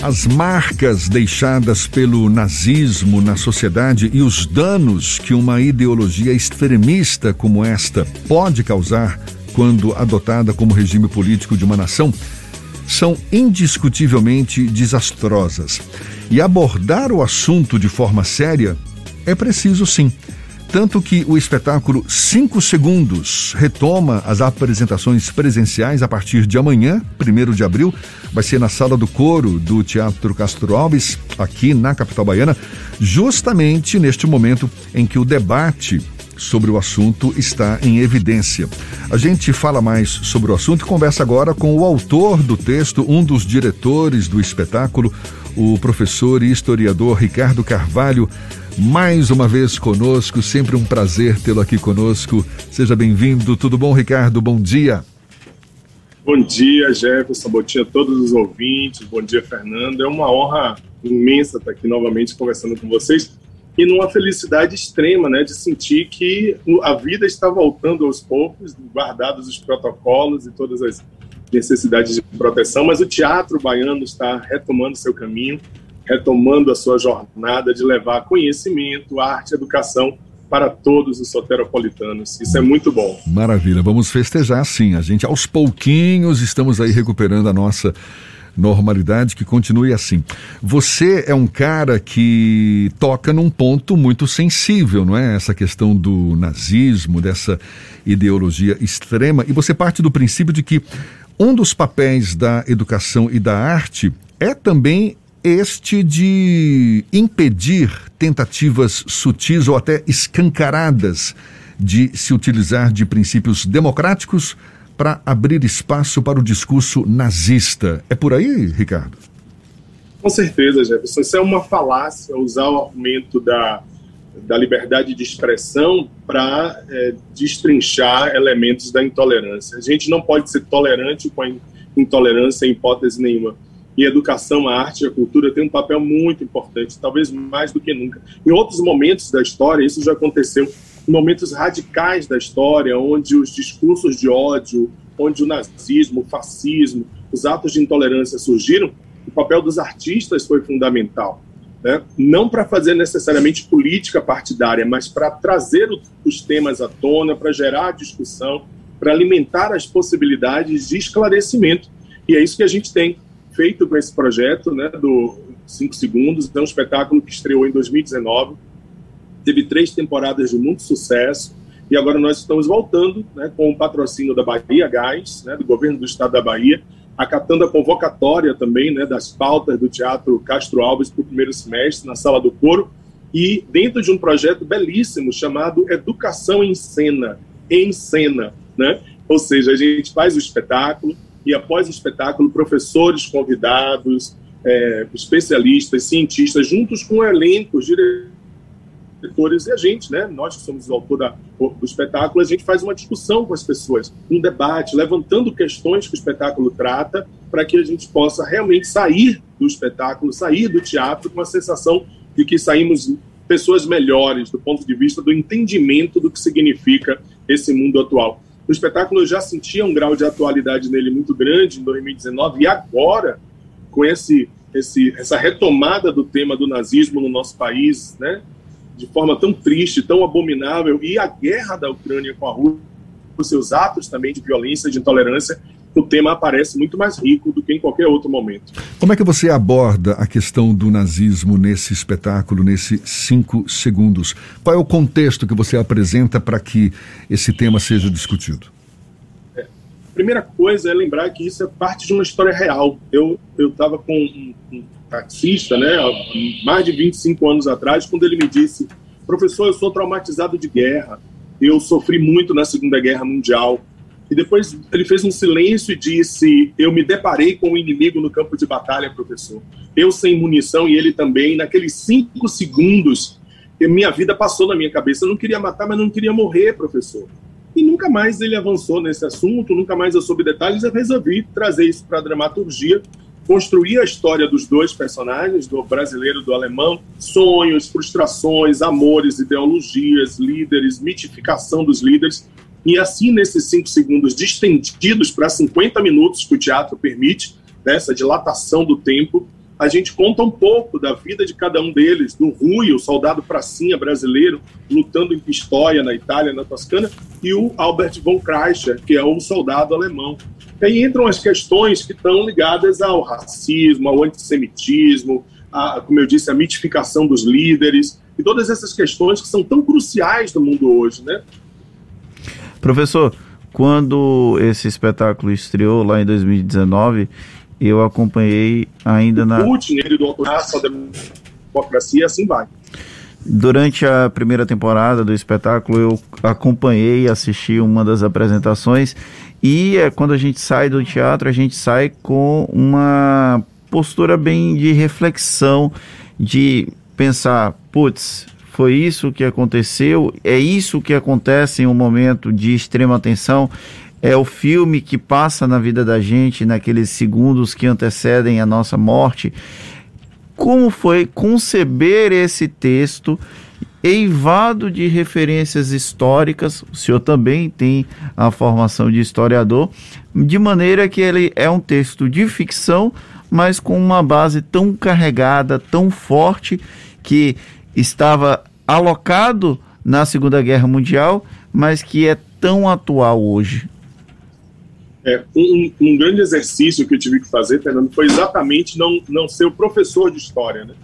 As marcas deixadas pelo nazismo na sociedade e os danos que uma ideologia extremista como esta pode causar quando adotada como regime político de uma nação são indiscutivelmente desastrosas. E abordar o assunto de forma séria é preciso sim. Tanto que o espetáculo 5 Segundos retoma as apresentações presenciais a partir de amanhã, 1 de abril. Vai ser na sala do coro do Teatro Castro Alves, aqui na capital baiana, justamente neste momento em que o debate sobre o assunto está em evidência. A gente fala mais sobre o assunto e conversa agora com o autor do texto, um dos diretores do espetáculo, o professor e historiador Ricardo Carvalho mais uma vez conosco. Sempre um prazer tê-lo aqui conosco. Seja bem-vindo. Tudo bom, Ricardo? Bom dia. Bom dia, Jefferson. Bom dia a todos os ouvintes. Bom dia, Fernando. É uma honra imensa estar aqui novamente conversando com vocês e numa felicidade extrema, né, de sentir que a vida está voltando aos poucos, guardados os protocolos e todas as necessidades de proteção, mas o teatro baiano está retomando seu caminho retomando a sua jornada de levar conhecimento, arte, educação para todos os soteropolitanos. Isso é muito bom. Maravilha, vamos festejar sim. A gente aos pouquinhos estamos aí recuperando a nossa normalidade, que continue assim. Você é um cara que toca num ponto muito sensível, não é? Essa questão do nazismo, dessa ideologia extrema, e você parte do princípio de que um dos papéis da educação e da arte é também este de impedir tentativas sutis ou até escancaradas de se utilizar de princípios democráticos para abrir espaço para o discurso nazista. É por aí, Ricardo? Com certeza, Jefferson. Isso é uma falácia usar o argumento da, da liberdade de expressão para é, destrinchar elementos da intolerância. A gente não pode ser tolerante com a intolerância em hipótese nenhuma e educação, a arte e a cultura têm um papel muito importante, talvez mais do que nunca. Em outros momentos da história, isso já aconteceu, em momentos radicais da história, onde os discursos de ódio, onde o nazismo, o fascismo, os atos de intolerância surgiram, o papel dos artistas foi fundamental. Né? Não para fazer necessariamente política partidária, mas para trazer os temas à tona, para gerar discussão, para alimentar as possibilidades de esclarecimento. E é isso que a gente tem feito com esse projeto, né, do 5 Segundos. É um espetáculo que estreou em 2019, teve três temporadas de muito sucesso, e agora nós estamos voltando né, com o patrocínio da Bahia Gás, né, do governo do estado da Bahia, acatando a convocatória também né, das pautas do Teatro Castro Alves para o primeiro semestre, na Sala do Coro, e dentro de um projeto belíssimo chamado Educação em Cena, em Cena, né? Ou seja, a gente faz o espetáculo, e após o espetáculo, professores convidados, é, especialistas, cientistas, juntos com elencos, diretores e a gente, né? Nós que somos o autor da, do espetáculo, a gente faz uma discussão com as pessoas, um debate, levantando questões que o espetáculo trata, para que a gente possa realmente sair do espetáculo, sair do teatro com a sensação de que saímos pessoas melhores do ponto de vista do entendimento do que significa esse mundo atual. O espetáculo já sentia um grau de atualidade nele muito grande em 2019 e agora, com esse, esse, essa retomada do tema do nazismo no nosso país, né, de forma tão triste, tão abominável, e a guerra da Ucrânia com a Rússia, os seus atos também de violência, de intolerância, o tema aparece muito mais rico do que em qualquer outro momento. Como é que você aborda a questão do nazismo nesse espetáculo, nesses cinco segundos? Qual é o contexto que você apresenta para que esse tema seja discutido? É, primeira coisa é lembrar que isso é parte de uma história real. Eu estava com um, um taxista, né, mais de 25 anos atrás, quando ele me disse: professor, eu sou traumatizado de guerra, eu sofri muito na Segunda Guerra Mundial e depois ele fez um silêncio e disse: Eu me deparei com o um inimigo no campo de batalha, professor. Eu sem munição e ele também. Naqueles cinco segundos, minha vida passou na minha cabeça. Eu não queria matar, mas não queria morrer, professor. E nunca mais ele avançou nesse assunto, nunca mais eu soube detalhes. Eu resolvi trazer isso para a dramaturgia, construir a história dos dois personagens, do brasileiro e do alemão, sonhos, frustrações, amores, ideologias, líderes, mitificação dos líderes e assim, nesses cinco segundos distendidos para 50 minutos que o teatro permite, dessa né, dilatação do tempo, a gente conta um pouco da vida de cada um deles, do Rui, o soldado pracinha brasileiro, lutando em Pistoia, na Itália, na Toscana, e o Albert von Kreischer, que é um soldado alemão. E aí entram as questões que estão ligadas ao racismo, ao antissemitismo, a, como eu disse, a mitificação dos líderes, e todas essas questões que são tão cruciais no mundo hoje, né? Professor, quando esse espetáculo estreou lá em 2019, eu acompanhei ainda na. Putin, ele do autoraço, a democracia, assim vai. Durante a primeira temporada do espetáculo, eu acompanhei e assisti uma das apresentações. E é, quando a gente sai do teatro, a gente sai com uma postura bem de reflexão, de pensar, putz, foi isso que aconteceu, é isso que acontece em um momento de extrema tensão, é o filme que passa na vida da gente naqueles segundos que antecedem a nossa morte. Como foi conceber esse texto eivado de referências históricas? O senhor também tem a formação de historiador, de maneira que ele é um texto de ficção, mas com uma base tão carregada, tão forte, que estava alocado na Segunda Guerra Mundial, mas que é tão atual hoje? É, um, um, grande exercício que eu tive que fazer, Fernando, foi exatamente não, não ser o professor de história. Né?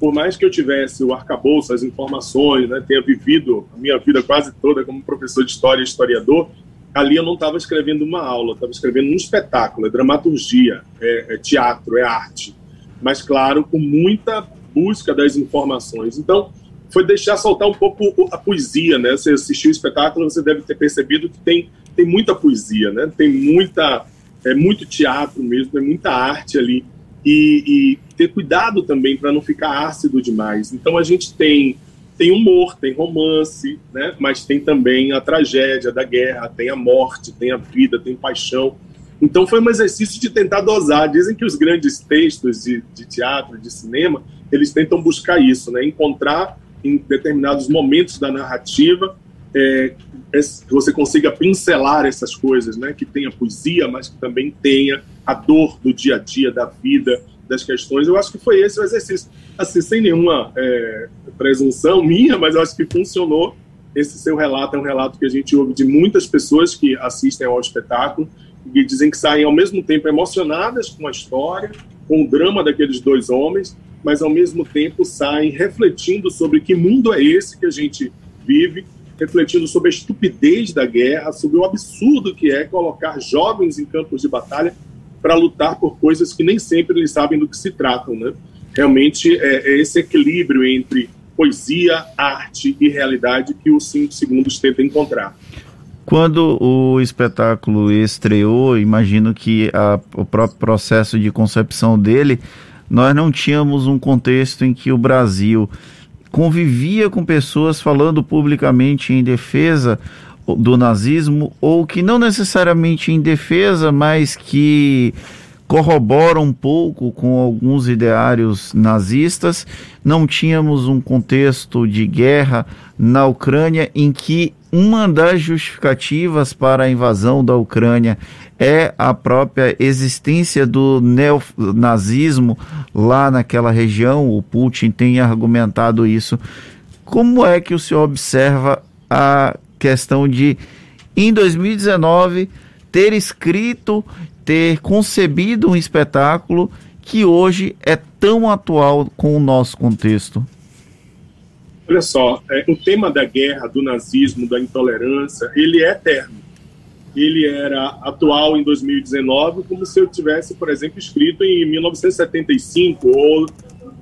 Por mais que eu tivesse o arcabouço, as informações, né, tenha vivido a minha vida quase toda como professor de história e historiador, ali eu não estava escrevendo uma aula, estava escrevendo um espetáculo, é dramaturgia, é, é teatro, é arte. Mas, claro, com muita busca das informações. Então, foi deixar soltar um pouco a poesia, né? Você assistiu o espetáculo, você deve ter percebido que tem, tem muita poesia, né? Tem muita, é muito teatro mesmo, é muita arte ali. E, e ter cuidado também para não ficar ácido demais. Então a gente tem tem humor, tem romance, né? Mas tem também a tragédia da guerra, tem a morte, tem a vida, tem paixão. Então foi um exercício de tentar dosar. Dizem que os grandes textos de, de teatro, de cinema, eles tentam buscar isso, né? Encontrar em determinados momentos da narrativa é, que você consiga pincelar essas coisas, né? Que tenha poesia, mas que também tenha a dor do dia a dia, da vida, das questões. Eu acho que foi esse o exercício, assim, sem nenhuma é, presunção minha, mas eu acho que funcionou. Esse seu relato é um relato que a gente ouve de muitas pessoas que assistem ao espetáculo e dizem que saem ao mesmo tempo emocionadas com a história, com o drama daqueles dois homens, mas ao mesmo tempo saem refletindo sobre que mundo é esse que a gente vive, refletindo sobre a estupidez da guerra, sobre o absurdo que é colocar jovens em campos de batalha para lutar por coisas que nem sempre eles sabem do que se tratam, né? Realmente é, é esse equilíbrio entre poesia, arte e realidade que os cinco segundos tenta encontrar. Quando o espetáculo estreou, imagino que a, o próprio processo de concepção dele nós não tínhamos um contexto em que o Brasil convivia com pessoas falando publicamente em defesa do nazismo ou que não necessariamente em defesa, mas que corroboram um pouco com alguns ideários nazistas. Não tínhamos um contexto de guerra na Ucrânia em que uma das justificativas para a invasão da Ucrânia é a própria existência do neonazismo lá naquela região. O Putin tem argumentado isso. Como é que o senhor observa a questão de, em 2019, ter escrito ter concebido um espetáculo que hoje é tão atual com o nosso contexto? Olha só, é, o tema da guerra, do nazismo, da intolerância, ele é eterno. Ele era atual em 2019, como se eu tivesse, por exemplo, escrito em 1975 ou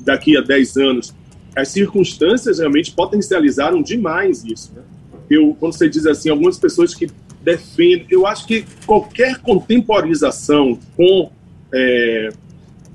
daqui a 10 anos. As circunstâncias realmente potencializaram demais isso. Né? Eu, quando você diz assim, algumas pessoas que defende. Eu acho que qualquer contemporização com é,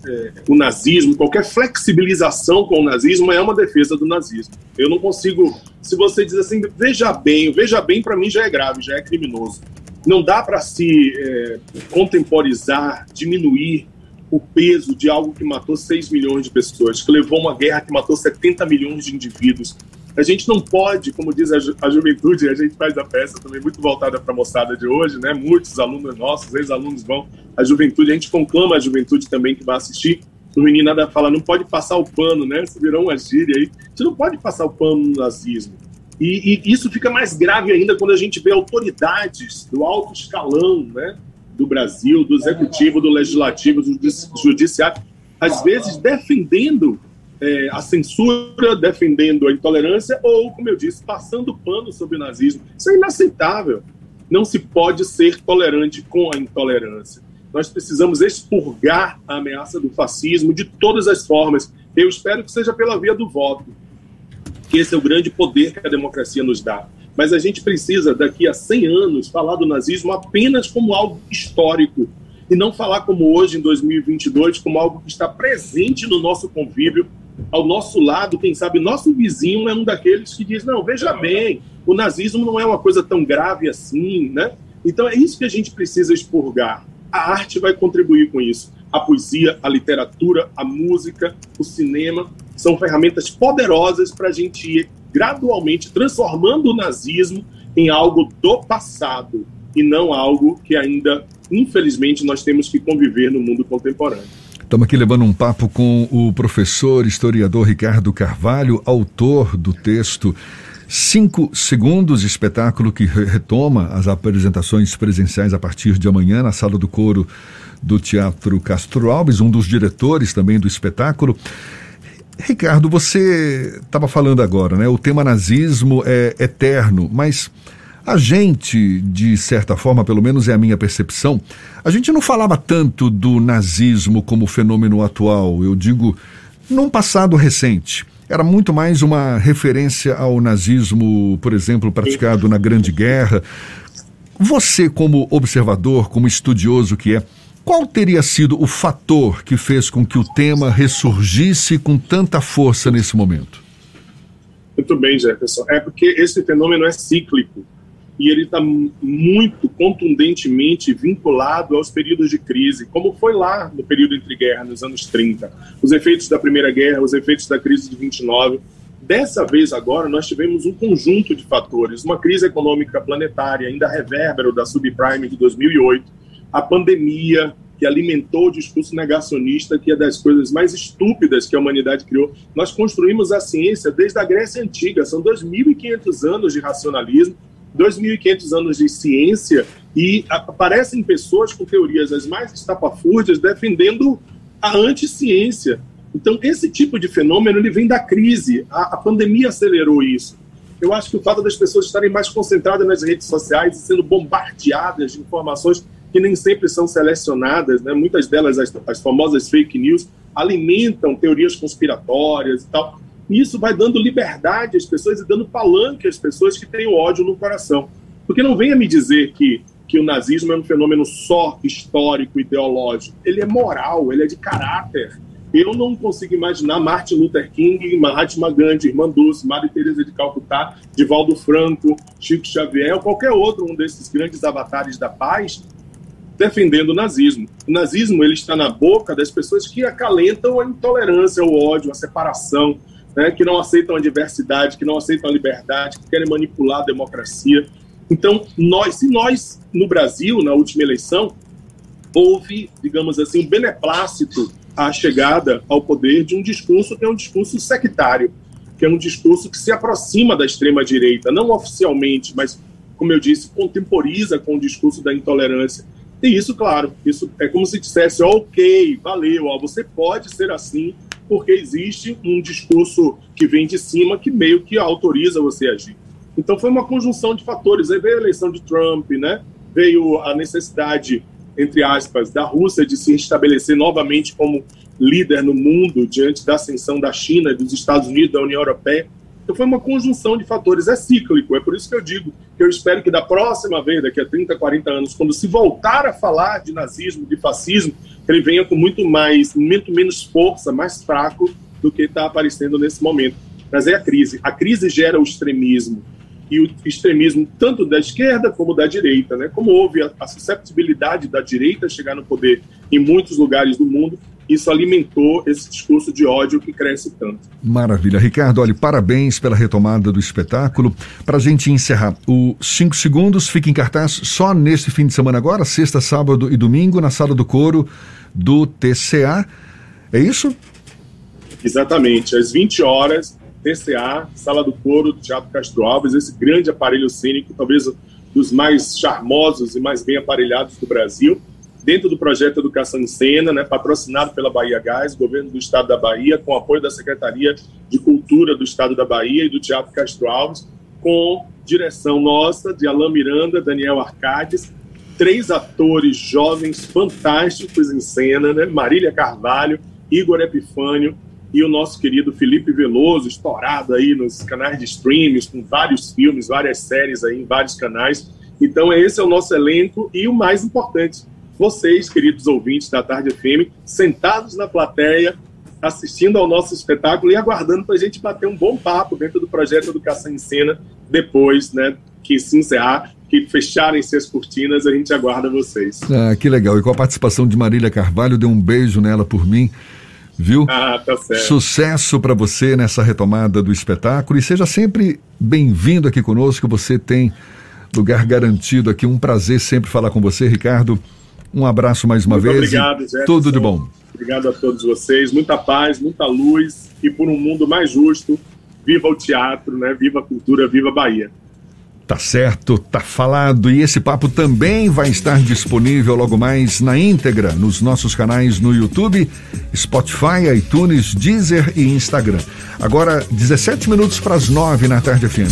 é, o nazismo, qualquer flexibilização com o nazismo é uma defesa do nazismo. Eu não consigo. Se você diz assim, veja bem, veja bem, para mim já é grave, já é criminoso. Não dá para se é, contemporizar, diminuir o peso de algo que matou 6 milhões de pessoas, que levou uma guerra que matou 70 milhões de indivíduos, a gente não pode, como diz a, ju a juventude, a gente faz a peça também muito voltada para a moçada de hoje, né? Muitos alunos nossos, ex-alunos vão, a juventude, a gente conclama a juventude também que vai assistir. o menino nada fala, não pode passar o pano, né? Isso virou uma gíria aí. Você não pode passar o pano no nazismo. E, e, isso fica mais grave ainda quando a gente vê autoridades do alto escalão, né? Do Brasil, do executivo, do legislativo, do judiciário, às vezes defendendo é, a censura, defendendo a intolerância, ou, como eu disse, passando pano sobre o nazismo. Isso é inaceitável. Não se pode ser tolerante com a intolerância. Nós precisamos expurgar a ameaça do fascismo de todas as formas. Eu espero que seja pela via do voto, que esse é o grande poder que a democracia nos dá. Mas a gente precisa, daqui a 100 anos, falar do nazismo apenas como algo histórico e não falar como hoje, em 2022, como algo que está presente no nosso convívio, ao nosso lado, quem sabe nosso vizinho é um daqueles que diz: não, veja bem, o nazismo não é uma coisa tão grave assim, né? Então é isso que a gente precisa expurgar. A arte vai contribuir com isso. A poesia, a literatura, a música, o cinema são ferramentas poderosas para a gente ir gradualmente transformando o nazismo em algo do passado e não algo que ainda, infelizmente, nós temos que conviver no mundo contemporâneo. Estamos aqui levando um papo com o professor historiador Ricardo Carvalho, autor do texto Cinco Segundos, espetáculo que retoma as apresentações presenciais a partir de amanhã na Sala do Coro do Teatro Castro Alves, um dos diretores também do espetáculo. Ricardo, você estava falando agora, né? O tema nazismo é eterno, mas a gente, de certa forma, pelo menos é a minha percepção, a gente não falava tanto do nazismo como fenômeno atual, eu digo, num passado recente. Era muito mais uma referência ao nazismo, por exemplo, praticado na Grande Guerra. Você, como observador, como estudioso que é, qual teria sido o fator que fez com que o tema ressurgisse com tanta força nesse momento? Muito bem, Jefferson. É porque esse fenômeno é cíclico e ele está muito contundentemente vinculado aos períodos de crise, como foi lá no período entre guerras, nos anos 30. Os efeitos da Primeira Guerra, os efeitos da crise de 29. Dessa vez agora, nós tivemos um conjunto de fatores, uma crise econômica planetária, ainda revérbero da subprime de 2008, a pandemia, que alimentou o discurso negacionista, que é das coisas mais estúpidas que a humanidade criou. Nós construímos a ciência desde a Grécia Antiga, são 2.500 anos de racionalismo, 2.500 anos de ciência e aparecem pessoas com teorias as mais estapafúrdias defendendo a anticiência. Então, esse tipo de fenômeno ele vem da crise. A, a, pandemia acelerou isso. Eu acho que o fato das pessoas estarem mais concentradas nas redes sociais e sendo bombardeadas de informações que nem sempre são selecionadas, né? muitas delas, as, as famosas fake news, alimentam teorias conspiratórias e tal. E isso vai dando liberdade às pessoas e dando palanque às pessoas que têm o ódio no coração. Porque não venha me dizer que, que o nazismo é um fenômeno só histórico, ideológico. Ele é moral, ele é de caráter. Eu não consigo imaginar Martin Luther King, Mahatma Gandhi, Irmã Dulce, Maria Teresa de Calcutá, Divaldo Franco, Chico Xavier, ou qualquer outro um desses grandes avatares da paz, defendendo o nazismo. O nazismo ele está na boca das pessoas que acalentam a intolerância, o ódio, a separação, né, que não aceitam a diversidade, que não aceitam a liberdade, que querem manipular a democracia. Então, nós, se nós, no Brasil, na última eleição, houve, digamos assim, um beneplácito à chegada ao poder de um discurso que é um discurso sectário, que é um discurso que se aproxima da extrema-direita, não oficialmente, mas, como eu disse, contemporiza com o discurso da intolerância. E isso, claro, isso é como se dissesse, ok, valeu, ó, você pode ser assim, porque existe um discurso que vem de cima que meio que autoriza você a agir. Então foi uma conjunção de fatores. Aí veio a eleição de Trump, né? veio a necessidade, entre aspas, da Rússia de se estabelecer novamente como líder no mundo diante da ascensão da China, dos Estados Unidos, da União Europeia. Então foi uma conjunção de fatores, é cíclico, é por isso que eu digo que eu espero que da próxima vez, daqui a 30, 40 anos, quando se voltar a falar de nazismo, de fascismo, ele venha com muito mais, muito menos força, mais fraco do que está aparecendo nesse momento. Mas é a crise. A crise gera o extremismo. E o extremismo tanto da esquerda como da direita, né? Como houve a, a susceptibilidade da direita chegar no poder em muitos lugares do mundo, isso alimentou esse discurso de ódio que cresce tanto. Maravilha. Ricardo, olha, parabéns pela retomada do espetáculo. Para a gente encerrar, o 5 segundos fica em cartaz só neste fim de semana agora, sexta, sábado e domingo, na Sala do Coro do TCA. É isso? Exatamente. Às 20 horas, TCA, Sala do Coro do Teatro Castro Alves, esse grande aparelho cênico, talvez dos mais charmosos e mais bem aparelhados do Brasil, dentro do projeto Educação em Cena, né, patrocinado pela Bahia Gás, governo do Estado da Bahia, com apoio da Secretaria de Cultura do Estado da Bahia e do Teatro Castro Alves, com direção nossa, de Alain Miranda, Daniel Arcades, três atores jovens fantásticos em cena, né? Marília Carvalho, Igor Epifânio e o nosso querido Felipe Veloso, estourado aí nos canais de streams, com vários filmes, várias séries aí em vários canais. Então, esse é o nosso elenco e o mais importante, vocês, queridos ouvintes da Tarde FM, sentados na plateia, assistindo ao nosso espetáculo e aguardando para a gente bater um bom papo dentro do projeto Educação em Cena, depois né, que se encerrar, que fecharem-se as cortinas, a gente aguarda vocês. Ah, que legal. E com a participação de Marília Carvalho, dê um beijo nela por mim viu? Ah, tá certo. Sucesso para você nessa retomada do espetáculo e seja sempre bem-vindo aqui conosco. Você tem lugar garantido aqui. Um prazer sempre falar com você, Ricardo. Um abraço mais uma Muito vez. Obrigado, Jefferson. Tudo de bom. Obrigado a todos vocês. Muita paz, muita luz e por um mundo mais justo. Viva o teatro, né? Viva a cultura, viva a Bahia. Tá certo, tá falado. E esse papo também vai estar disponível logo mais na íntegra nos nossos canais no YouTube, Spotify, iTunes, Deezer e Instagram. Agora, 17 minutos para as 9 na tarde fim.